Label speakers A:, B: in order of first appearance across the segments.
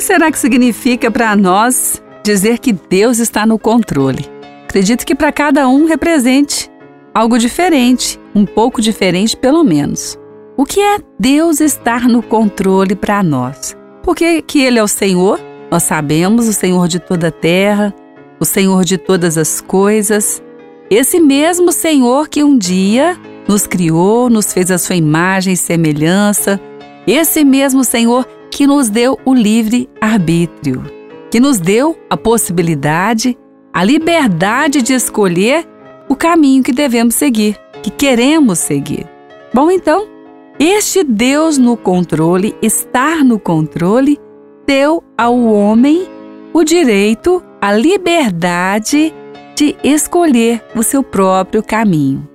A: que será que significa para nós dizer que Deus está no controle? Acredito que para cada um represente algo diferente, um pouco diferente pelo menos. O que é Deus estar no controle para nós? Porque que Ele é o Senhor, nós sabemos, o Senhor de toda a terra, o Senhor de todas as coisas. Esse mesmo Senhor que um dia nos criou, nos fez a sua imagem e semelhança. Esse mesmo Senhor que nos deu o livre arbítrio, que nos deu a possibilidade, a liberdade de escolher o caminho que devemos seguir, que queremos seguir. Bom, então, este Deus no controle, estar no controle, deu ao homem o direito, a liberdade de escolher o seu próprio caminho.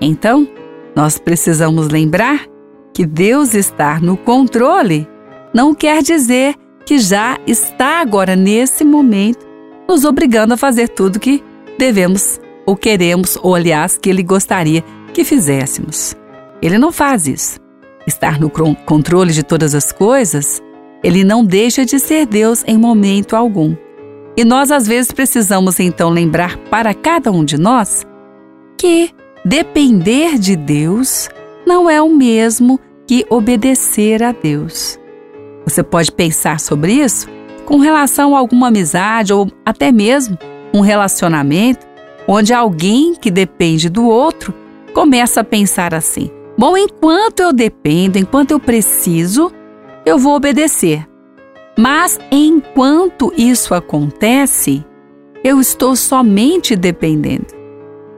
A: Então, nós precisamos lembrar que Deus estar no controle não quer dizer que já está agora nesse momento nos obrigando a fazer tudo que devemos ou queremos, ou aliás, que Ele gostaria que fizéssemos. Ele não faz isso. Estar no controle de todas as coisas, Ele não deixa de ser Deus em momento algum. E nós, às vezes, precisamos então lembrar para cada um de nós que depender de Deus não é o mesmo que obedecer a Deus. Você pode pensar sobre isso com relação a alguma amizade ou até mesmo um relacionamento onde alguém que depende do outro começa a pensar assim: bom, enquanto eu dependo, enquanto eu preciso, eu vou obedecer. Mas enquanto isso acontece, eu estou somente dependendo.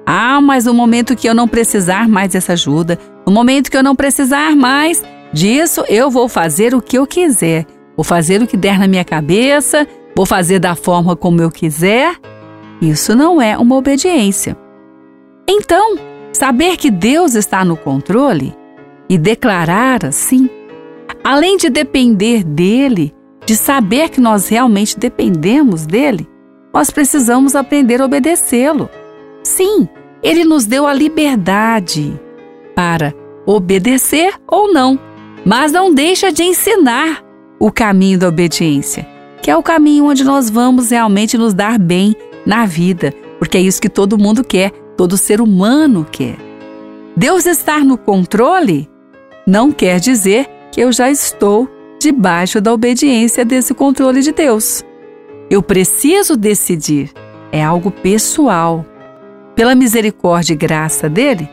A: Ah, mas no momento que eu não precisar mais dessa ajuda, no momento que eu não precisar mais disso, eu vou fazer o que eu quiser. Vou fazer o que der na minha cabeça, vou fazer da forma como eu quiser isso não é uma obediência. Então, saber que Deus está no controle e declarar assim, além de depender dele, de saber que nós realmente dependemos dele, nós precisamos aprender a obedecê-lo. Sim, ele nos deu a liberdade para obedecer ou não, mas não deixa de ensinar o caminho da obediência, que é o caminho onde nós vamos realmente nos dar bem na vida, porque é isso que todo mundo quer, todo ser humano quer. Deus estar no controle não quer dizer que eu já estou debaixo da obediência desse controle de Deus. Eu preciso decidir, é algo pessoal. Pela misericórdia e graça dele,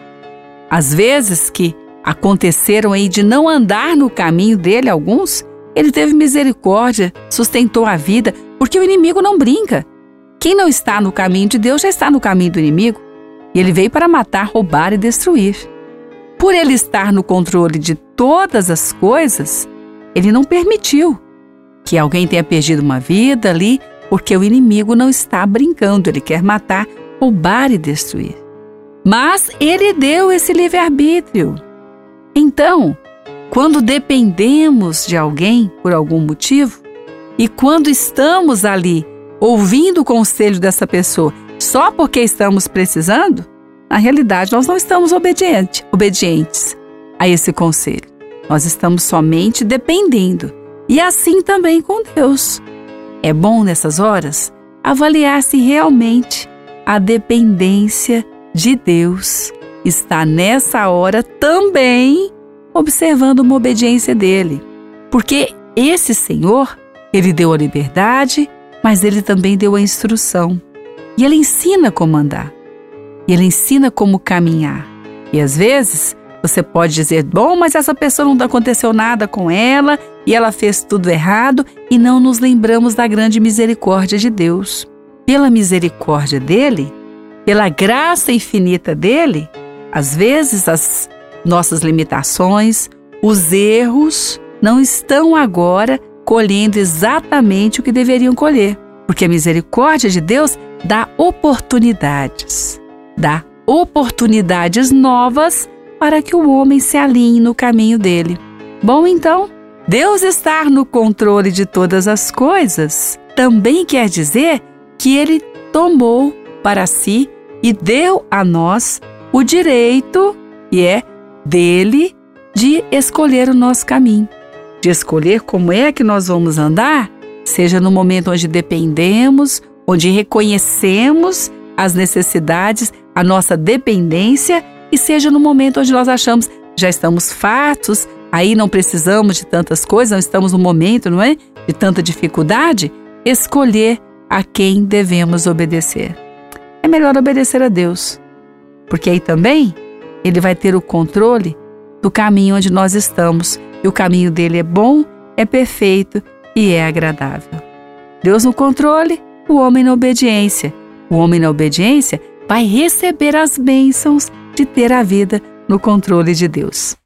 A: às vezes que aconteceram aí de não andar no caminho dele alguns, ele teve misericórdia, sustentou a vida, porque o inimigo não brinca. Quem não está no caminho de Deus já está no caminho do inimigo. E ele veio para matar, roubar e destruir. Por ele estar no controle de todas as coisas, ele não permitiu que alguém tenha perdido uma vida ali, porque o inimigo não está brincando, ele quer matar, roubar e destruir. Mas ele deu esse livre-arbítrio. Então, quando dependemos de alguém por algum motivo, e quando estamos ali ouvindo o conselho dessa pessoa só porque estamos precisando, na realidade nós não estamos obediente, obedientes a esse conselho. Nós estamos somente dependendo. E assim também com Deus. É bom nessas horas avaliar se realmente a dependência de Deus está nessa hora também observando uma obediência dele. Porque esse Senhor, ele deu a liberdade, mas ele também deu a instrução. E ele ensina como andar. E ele ensina como caminhar. E às vezes você pode dizer: bom, mas essa pessoa não aconteceu nada com ela e ela fez tudo errado, e não nos lembramos da grande misericórdia de Deus. Pela misericórdia dele, pela graça infinita dele, às vezes as nossas limitações, os erros não estão agora colhendo exatamente o que deveriam colher, porque a misericórdia de Deus dá oportunidades, dá oportunidades novas para que o homem se alinhe no caminho dele. Bom, então, Deus estar no controle de todas as coisas também quer dizer que ele tomou para si e deu a nós o direito, e é dele, de escolher o nosso caminho. de escolher como é que nós vamos andar, seja no momento onde dependemos, onde reconhecemos as necessidades, a nossa dependência, e seja no momento onde nós achamos já estamos fartos, aí não precisamos de tantas coisas, não estamos no momento, não é? De tanta dificuldade, escolher a quem devemos obedecer. É melhor obedecer a Deus, porque aí também ele vai ter o controle do caminho onde nós estamos, e o caminho dele é bom, é perfeito e é agradável. Deus no controle, o homem na obediência. O homem na obediência vai receber as bênçãos de ter a vida no controle de Deus.